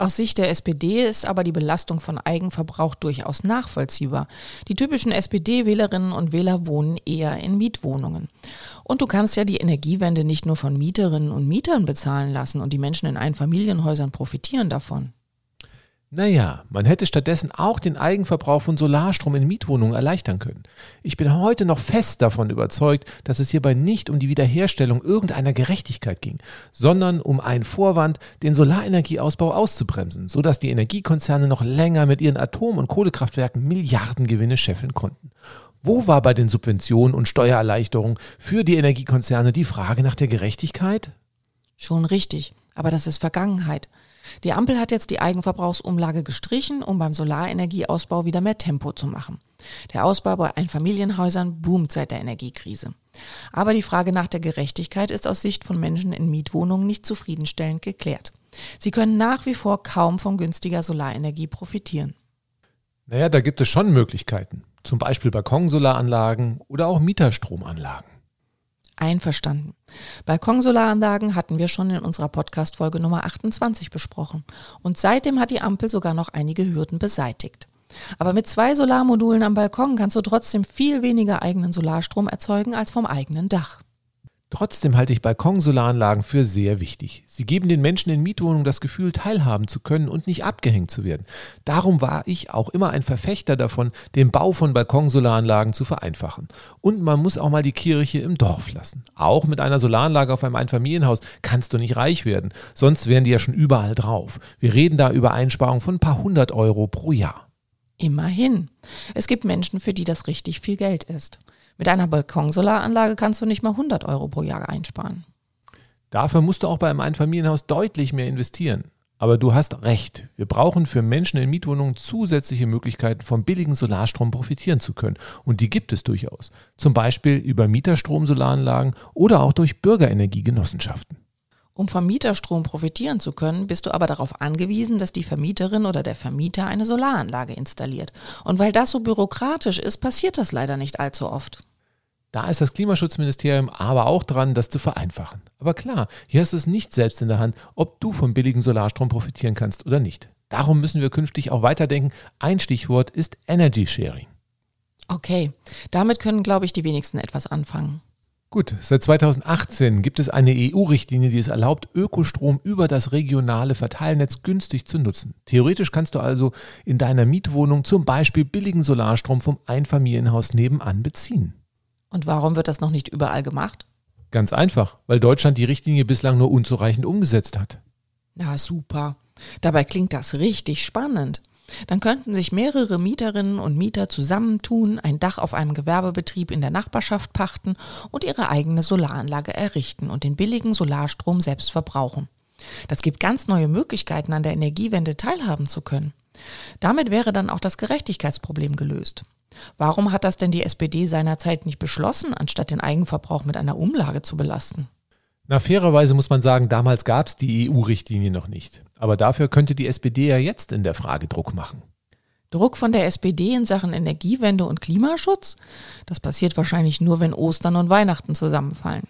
Aus Sicht der SPD ist aber die Belastung von Eigenverbrauch durchaus nachvollziehbar. Die typischen SPD-Wählerinnen und Wähler wohnen eher in Mietwohnungen. Und du kannst ja die Energiewende nicht nur von Mieterinnen und Mietern bezahlen lassen und die Menschen in Einfamilienhäusern profitieren davon. Naja, man hätte stattdessen auch den Eigenverbrauch von Solarstrom in Mietwohnungen erleichtern können. Ich bin heute noch fest davon überzeugt, dass es hierbei nicht um die Wiederherstellung irgendeiner Gerechtigkeit ging, sondern um einen Vorwand, den Solarenergieausbau auszubremsen, sodass die Energiekonzerne noch länger mit ihren Atom- und Kohlekraftwerken Milliardengewinne scheffeln konnten. Wo war bei den Subventionen und Steuererleichterungen für die Energiekonzerne die Frage nach der Gerechtigkeit? Schon richtig, aber das ist Vergangenheit. Die Ampel hat jetzt die Eigenverbrauchsumlage gestrichen, um beim Solarenergieausbau wieder mehr Tempo zu machen. Der Ausbau bei Einfamilienhäusern boomt seit der Energiekrise. Aber die Frage nach der Gerechtigkeit ist aus Sicht von Menschen in Mietwohnungen nicht zufriedenstellend geklärt. Sie können nach wie vor kaum von günstiger Solarenergie profitieren. Naja, da gibt es schon Möglichkeiten. Zum Beispiel Balkonsolaranlagen oder auch Mieterstromanlagen. Einverstanden. Balkonsolaranlagen hatten wir schon in unserer Podcast-Folge Nummer 28 besprochen. Und seitdem hat die Ampel sogar noch einige Hürden beseitigt. Aber mit zwei Solarmodulen am Balkon kannst du trotzdem viel weniger eigenen Solarstrom erzeugen als vom eigenen Dach. Trotzdem halte ich Balkonsolaranlagen für sehr wichtig. Sie geben den Menschen in Mietwohnungen das Gefühl, teilhaben zu können und nicht abgehängt zu werden. Darum war ich auch immer ein Verfechter davon, den Bau von Balkonsolaranlagen zu vereinfachen. Und man muss auch mal die Kirche im Dorf lassen. Auch mit einer Solaranlage auf einem Einfamilienhaus kannst du nicht reich werden, sonst wären die ja schon überall drauf. Wir reden da über Einsparungen von ein paar hundert Euro pro Jahr. Immerhin. Es gibt Menschen, für die das richtig viel Geld ist. Mit einer Balkonsolaranlage kannst du nicht mal 100 Euro pro Jahr einsparen. Dafür musst du auch bei einem Einfamilienhaus deutlich mehr investieren. Aber du hast recht. Wir brauchen für Menschen in Mietwohnungen zusätzliche Möglichkeiten, vom billigen Solarstrom profitieren zu können. Und die gibt es durchaus. Zum Beispiel über Mieterstrom-Solaranlagen oder auch durch Bürgerenergiegenossenschaften. Um vom Mieterstrom profitieren zu können, bist du aber darauf angewiesen, dass die Vermieterin oder der Vermieter eine Solaranlage installiert. Und weil das so bürokratisch ist, passiert das leider nicht allzu oft. Da ist das Klimaschutzministerium aber auch dran, das zu vereinfachen. Aber klar, hier hast du es nicht selbst in der Hand, ob du vom billigen Solarstrom profitieren kannst oder nicht. Darum müssen wir künftig auch weiterdenken. Ein Stichwort ist Energy Sharing. Okay, damit können, glaube ich, die wenigsten etwas anfangen. Gut, seit 2018 gibt es eine EU-Richtlinie, die es erlaubt, Ökostrom über das regionale Verteilnetz günstig zu nutzen. Theoretisch kannst du also in deiner Mietwohnung zum Beispiel billigen Solarstrom vom Einfamilienhaus nebenan beziehen. Und warum wird das noch nicht überall gemacht? Ganz einfach, weil Deutschland die Richtlinie bislang nur unzureichend umgesetzt hat. Na super. Dabei klingt das richtig spannend. Dann könnten sich mehrere Mieterinnen und Mieter zusammentun, ein Dach auf einem Gewerbebetrieb in der Nachbarschaft pachten und ihre eigene Solaranlage errichten und den billigen Solarstrom selbst verbrauchen. Das gibt ganz neue Möglichkeiten, an der Energiewende teilhaben zu können. Damit wäre dann auch das Gerechtigkeitsproblem gelöst. Warum hat das denn die SPD seinerzeit nicht beschlossen, anstatt den Eigenverbrauch mit einer Umlage zu belasten? Na, fairerweise muss man sagen, damals gab es die EU-Richtlinie noch nicht. Aber dafür könnte die SPD ja jetzt in der Frage Druck machen. Druck von der SPD in Sachen Energiewende und Klimaschutz? Das passiert wahrscheinlich nur, wenn Ostern und Weihnachten zusammenfallen.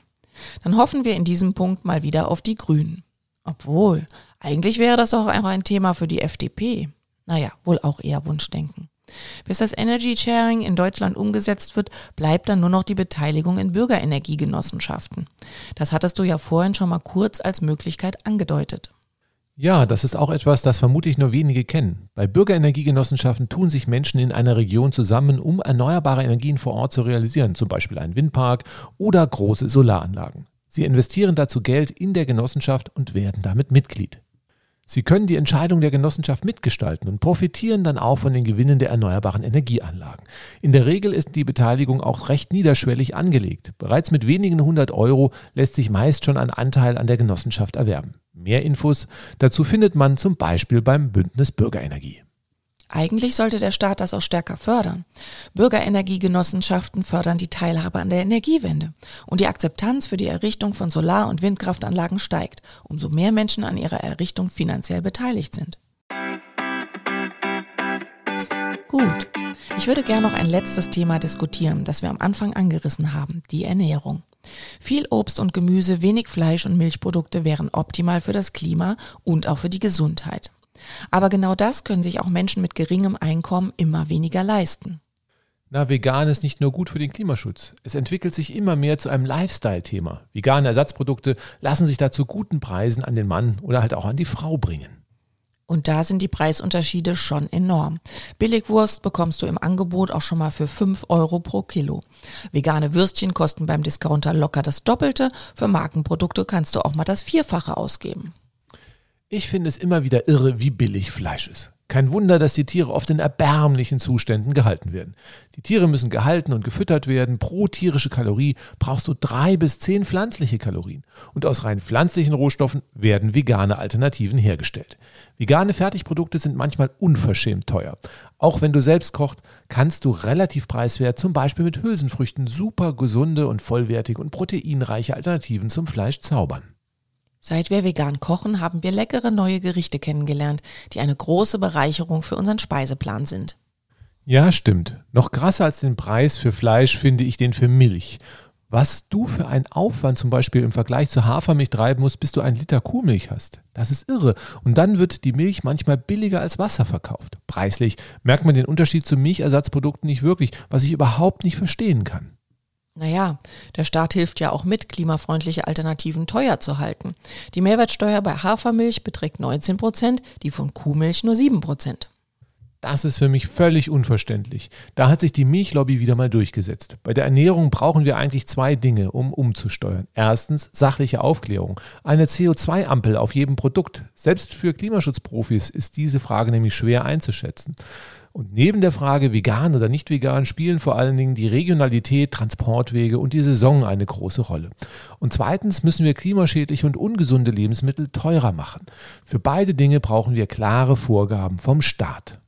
Dann hoffen wir in diesem Punkt mal wieder auf die Grünen. Obwohl, eigentlich wäre das doch einfach ein Thema für die FDP. Naja, wohl auch eher Wunschdenken. Bis das Energy Sharing in Deutschland umgesetzt wird, bleibt dann nur noch die Beteiligung in Bürgerenergiegenossenschaften. Das hattest du ja vorhin schon mal kurz als Möglichkeit angedeutet. Ja, das ist auch etwas, das vermutlich nur wenige kennen. Bei Bürgerenergiegenossenschaften tun sich Menschen in einer Region zusammen, um erneuerbare Energien vor Ort zu realisieren, zum Beispiel einen Windpark oder große Solaranlagen. Sie investieren dazu Geld in der Genossenschaft und werden damit Mitglied. Sie können die Entscheidung der Genossenschaft mitgestalten und profitieren dann auch von den Gewinnen der erneuerbaren Energieanlagen. In der Regel ist die Beteiligung auch recht niederschwellig angelegt. Bereits mit wenigen hundert Euro lässt sich meist schon ein Anteil an der Genossenschaft erwerben. Mehr Infos dazu findet man zum Beispiel beim Bündnis Bürgerenergie. Eigentlich sollte der Staat das auch stärker fördern. Bürgerenergiegenossenschaften fördern die Teilhabe an der Energiewende. Und die Akzeptanz für die Errichtung von Solar- und Windkraftanlagen steigt, umso mehr Menschen an ihrer Errichtung finanziell beteiligt sind. Gut, ich würde gerne noch ein letztes Thema diskutieren, das wir am Anfang angerissen haben, die Ernährung. Viel Obst und Gemüse, wenig Fleisch und Milchprodukte wären optimal für das Klima und auch für die Gesundheit. Aber genau das können sich auch Menschen mit geringem Einkommen immer weniger leisten. Na, vegan ist nicht nur gut für den Klimaschutz. Es entwickelt sich immer mehr zu einem Lifestyle-Thema. Vegane Ersatzprodukte lassen sich da zu guten Preisen an den Mann oder halt auch an die Frau bringen. Und da sind die Preisunterschiede schon enorm. Billigwurst bekommst du im Angebot auch schon mal für 5 Euro pro Kilo. Vegane Würstchen kosten beim Discounter locker das Doppelte. Für Markenprodukte kannst du auch mal das Vierfache ausgeben. Ich finde es immer wieder irre, wie billig Fleisch ist. Kein Wunder, dass die Tiere oft in erbärmlichen Zuständen gehalten werden. Die Tiere müssen gehalten und gefüttert werden. Pro tierische Kalorie brauchst du drei bis zehn pflanzliche Kalorien. Und aus rein pflanzlichen Rohstoffen werden vegane Alternativen hergestellt. Vegane Fertigprodukte sind manchmal unverschämt teuer. Auch wenn du selbst kochst, kannst du relativ preiswert zum Beispiel mit Hülsenfrüchten super gesunde und vollwertige und proteinreiche Alternativen zum Fleisch zaubern. Seit wir vegan kochen, haben wir leckere neue Gerichte kennengelernt, die eine große Bereicherung für unseren Speiseplan sind. Ja, stimmt. Noch krasser als den Preis für Fleisch finde ich den für Milch. Was du für einen Aufwand zum Beispiel im Vergleich zur Hafermilch treiben musst, bis du einen Liter Kuhmilch hast. Das ist irre. Und dann wird die Milch manchmal billiger als Wasser verkauft. Preislich merkt man den Unterschied zu Milchersatzprodukten nicht wirklich, was ich überhaupt nicht verstehen kann. Naja, der Staat hilft ja auch mit, klimafreundliche Alternativen teuer zu halten. Die Mehrwertsteuer bei Hafermilch beträgt 19 Prozent, die von Kuhmilch nur 7 Prozent. Das ist für mich völlig unverständlich. Da hat sich die Milchlobby wieder mal durchgesetzt. Bei der Ernährung brauchen wir eigentlich zwei Dinge, um umzusteuern. Erstens sachliche Aufklärung. Eine CO2-Ampel auf jedem Produkt. Selbst für Klimaschutzprofis ist diese Frage nämlich schwer einzuschätzen. Und neben der Frage vegan oder nicht vegan spielen vor allen Dingen die Regionalität, Transportwege und die Saison eine große Rolle. Und zweitens müssen wir klimaschädliche und ungesunde Lebensmittel teurer machen. Für beide Dinge brauchen wir klare Vorgaben vom Staat.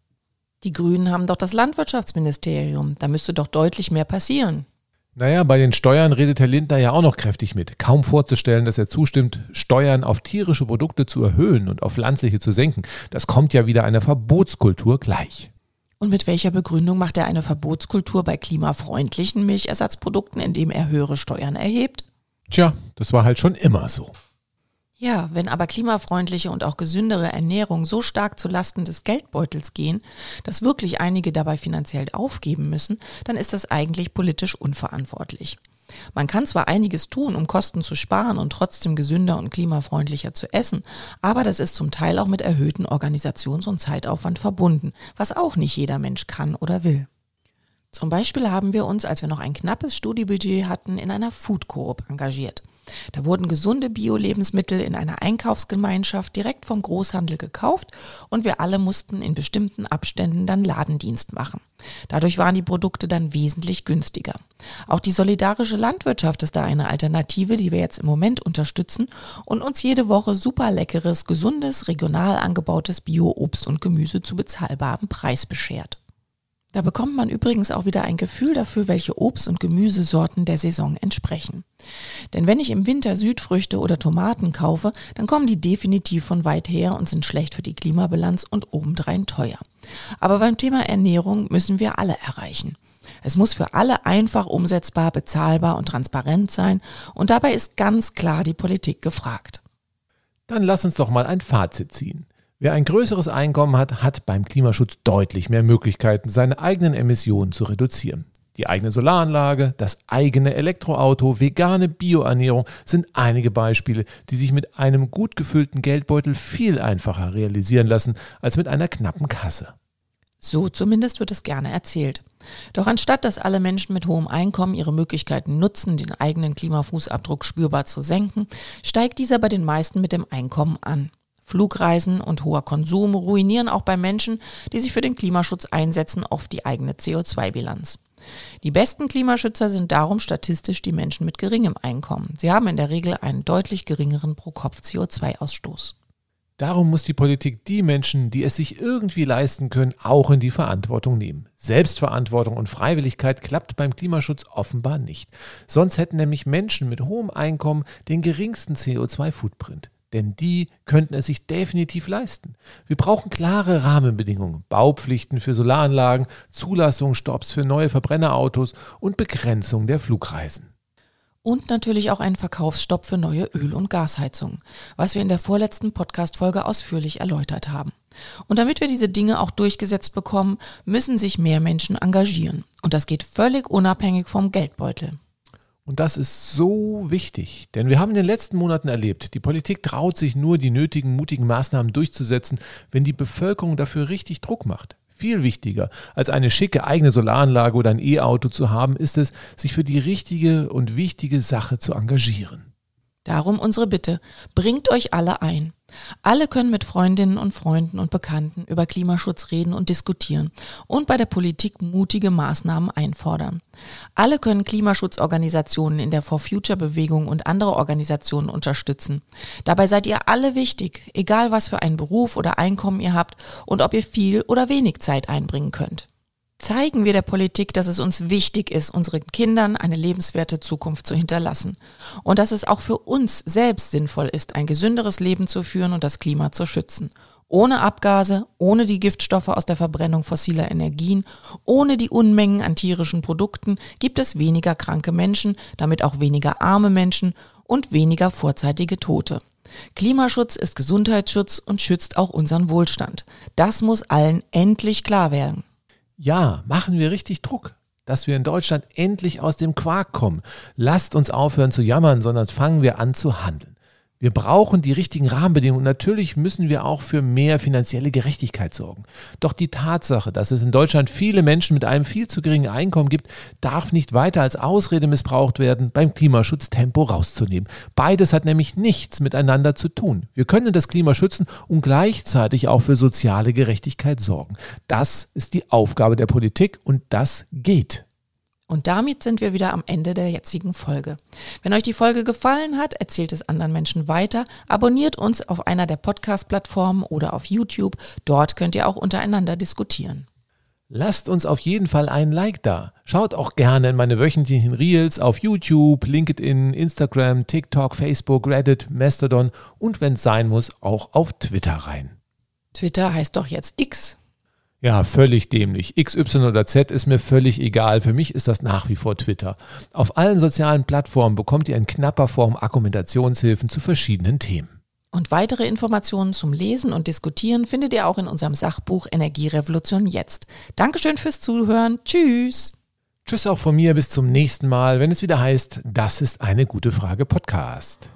Die Grünen haben doch das Landwirtschaftsministerium. Da müsste doch deutlich mehr passieren. Naja, bei den Steuern redet Herr Lindner ja auch noch kräftig mit. Kaum vorzustellen, dass er zustimmt, Steuern auf tierische Produkte zu erhöhen und auf pflanzliche zu senken. Das kommt ja wieder einer Verbotskultur gleich. Und mit welcher Begründung macht er eine Verbotskultur bei klimafreundlichen Milchersatzprodukten, indem er höhere Steuern erhebt? Tja, das war halt schon immer so. Ja, wenn aber klimafreundliche und auch gesündere Ernährung so stark zu Lasten des Geldbeutels gehen, dass wirklich einige dabei finanziell aufgeben müssen, dann ist das eigentlich politisch unverantwortlich. Man kann zwar einiges tun, um Kosten zu sparen und trotzdem gesünder und klimafreundlicher zu essen, aber das ist zum Teil auch mit erhöhten Organisations- und Zeitaufwand verbunden, was auch nicht jeder Mensch kann oder will. Zum Beispiel haben wir uns, als wir noch ein knappes Studiebudget hatten, in einer Food Coop engagiert. Da wurden gesunde Bio-Lebensmittel in einer Einkaufsgemeinschaft direkt vom Großhandel gekauft und wir alle mussten in bestimmten Abständen dann Ladendienst machen. Dadurch waren die Produkte dann wesentlich günstiger. Auch die solidarische Landwirtschaft ist da eine Alternative, die wir jetzt im Moment unterstützen und uns jede Woche super leckeres, gesundes, regional angebautes Bio-Obst und Gemüse zu bezahlbarem Preis beschert. Da bekommt man übrigens auch wieder ein Gefühl dafür, welche Obst- und Gemüsesorten der Saison entsprechen. Denn wenn ich im Winter Südfrüchte oder Tomaten kaufe, dann kommen die definitiv von weit her und sind schlecht für die Klimabilanz und obendrein teuer. Aber beim Thema Ernährung müssen wir alle erreichen. Es muss für alle einfach umsetzbar, bezahlbar und transparent sein und dabei ist ganz klar die Politik gefragt. Dann lass uns doch mal ein Fazit ziehen. Wer ein größeres Einkommen hat, hat beim Klimaschutz deutlich mehr Möglichkeiten, seine eigenen Emissionen zu reduzieren. Die eigene Solaranlage, das eigene Elektroauto, vegane Bioernährung sind einige Beispiele, die sich mit einem gut gefüllten Geldbeutel viel einfacher realisieren lassen als mit einer knappen Kasse. So zumindest wird es gerne erzählt. Doch anstatt dass alle Menschen mit hohem Einkommen ihre Möglichkeiten nutzen, den eigenen Klimafußabdruck spürbar zu senken, steigt dieser bei den meisten mit dem Einkommen an. Flugreisen und hoher Konsum ruinieren auch bei Menschen, die sich für den Klimaschutz einsetzen, oft die eigene CO2-Bilanz. Die besten Klimaschützer sind darum statistisch die Menschen mit geringem Einkommen. Sie haben in der Regel einen deutlich geringeren Pro-Kopf-CO2-Ausstoß. Darum muss die Politik die Menschen, die es sich irgendwie leisten können, auch in die Verantwortung nehmen. Selbstverantwortung und Freiwilligkeit klappt beim Klimaschutz offenbar nicht. Sonst hätten nämlich Menschen mit hohem Einkommen den geringsten CO2-Footprint denn die könnten es sich definitiv leisten. Wir brauchen klare Rahmenbedingungen, Baupflichten für Solaranlagen, Zulassungsstopps für neue Verbrennerautos und Begrenzung der Flugreisen. Und natürlich auch einen Verkaufsstopp für neue Öl- und Gasheizungen, was wir in der vorletzten Podcast-Folge ausführlich erläutert haben. Und damit wir diese Dinge auch durchgesetzt bekommen, müssen sich mehr Menschen engagieren. Und das geht völlig unabhängig vom Geldbeutel. Und das ist so wichtig, denn wir haben in den letzten Monaten erlebt, die Politik traut sich nur, die nötigen, mutigen Maßnahmen durchzusetzen, wenn die Bevölkerung dafür richtig Druck macht. Viel wichtiger als eine schicke eigene Solaranlage oder ein E-Auto zu haben, ist es, sich für die richtige und wichtige Sache zu engagieren. Darum unsere Bitte, bringt euch alle ein. Alle können mit Freundinnen und Freunden und Bekannten über Klimaschutz reden und diskutieren und bei der Politik mutige Maßnahmen einfordern. Alle können Klimaschutzorganisationen in der For Future Bewegung und andere Organisationen unterstützen. Dabei seid ihr alle wichtig, egal was für einen Beruf oder Einkommen ihr habt und ob ihr viel oder wenig Zeit einbringen könnt zeigen wir der Politik, dass es uns wichtig ist, unseren Kindern eine lebenswerte Zukunft zu hinterlassen und dass es auch für uns selbst sinnvoll ist, ein gesünderes Leben zu führen und das Klima zu schützen. Ohne Abgase, ohne die Giftstoffe aus der Verbrennung fossiler Energien, ohne die Unmengen an tierischen Produkten gibt es weniger kranke Menschen, damit auch weniger arme Menschen und weniger vorzeitige Tote. Klimaschutz ist Gesundheitsschutz und schützt auch unseren Wohlstand. Das muss allen endlich klar werden. Ja, machen wir richtig Druck, dass wir in Deutschland endlich aus dem Quark kommen. Lasst uns aufhören zu jammern, sondern fangen wir an zu handeln. Wir brauchen die richtigen Rahmenbedingungen. Natürlich müssen wir auch für mehr finanzielle Gerechtigkeit sorgen. Doch die Tatsache, dass es in Deutschland viele Menschen mit einem viel zu geringen Einkommen gibt, darf nicht weiter als Ausrede missbraucht werden, beim Klimaschutz Tempo rauszunehmen. Beides hat nämlich nichts miteinander zu tun. Wir können das Klima schützen und gleichzeitig auch für soziale Gerechtigkeit sorgen. Das ist die Aufgabe der Politik und das geht. Und damit sind wir wieder am Ende der jetzigen Folge. Wenn euch die Folge gefallen hat, erzählt es anderen Menschen weiter, abonniert uns auf einer der Podcast-Plattformen oder auf YouTube. Dort könnt ihr auch untereinander diskutieren. Lasst uns auf jeden Fall ein Like da. Schaut auch gerne in meine wöchentlichen Reels auf YouTube, LinkedIn, Instagram, TikTok, Facebook, Reddit, Mastodon und wenn es sein muss, auch auf Twitter rein. Twitter heißt doch jetzt X. Ja, völlig dämlich. X, Y oder Z ist mir völlig egal. Für mich ist das nach wie vor Twitter. Auf allen sozialen Plattformen bekommt ihr in knapper Form Argumentationshilfen zu verschiedenen Themen. Und weitere Informationen zum Lesen und Diskutieren findet ihr auch in unserem Sachbuch Energierevolution jetzt. Dankeschön fürs Zuhören. Tschüss. Tschüss auch von mir. Bis zum nächsten Mal, wenn es wieder heißt, das ist eine gute Frage Podcast.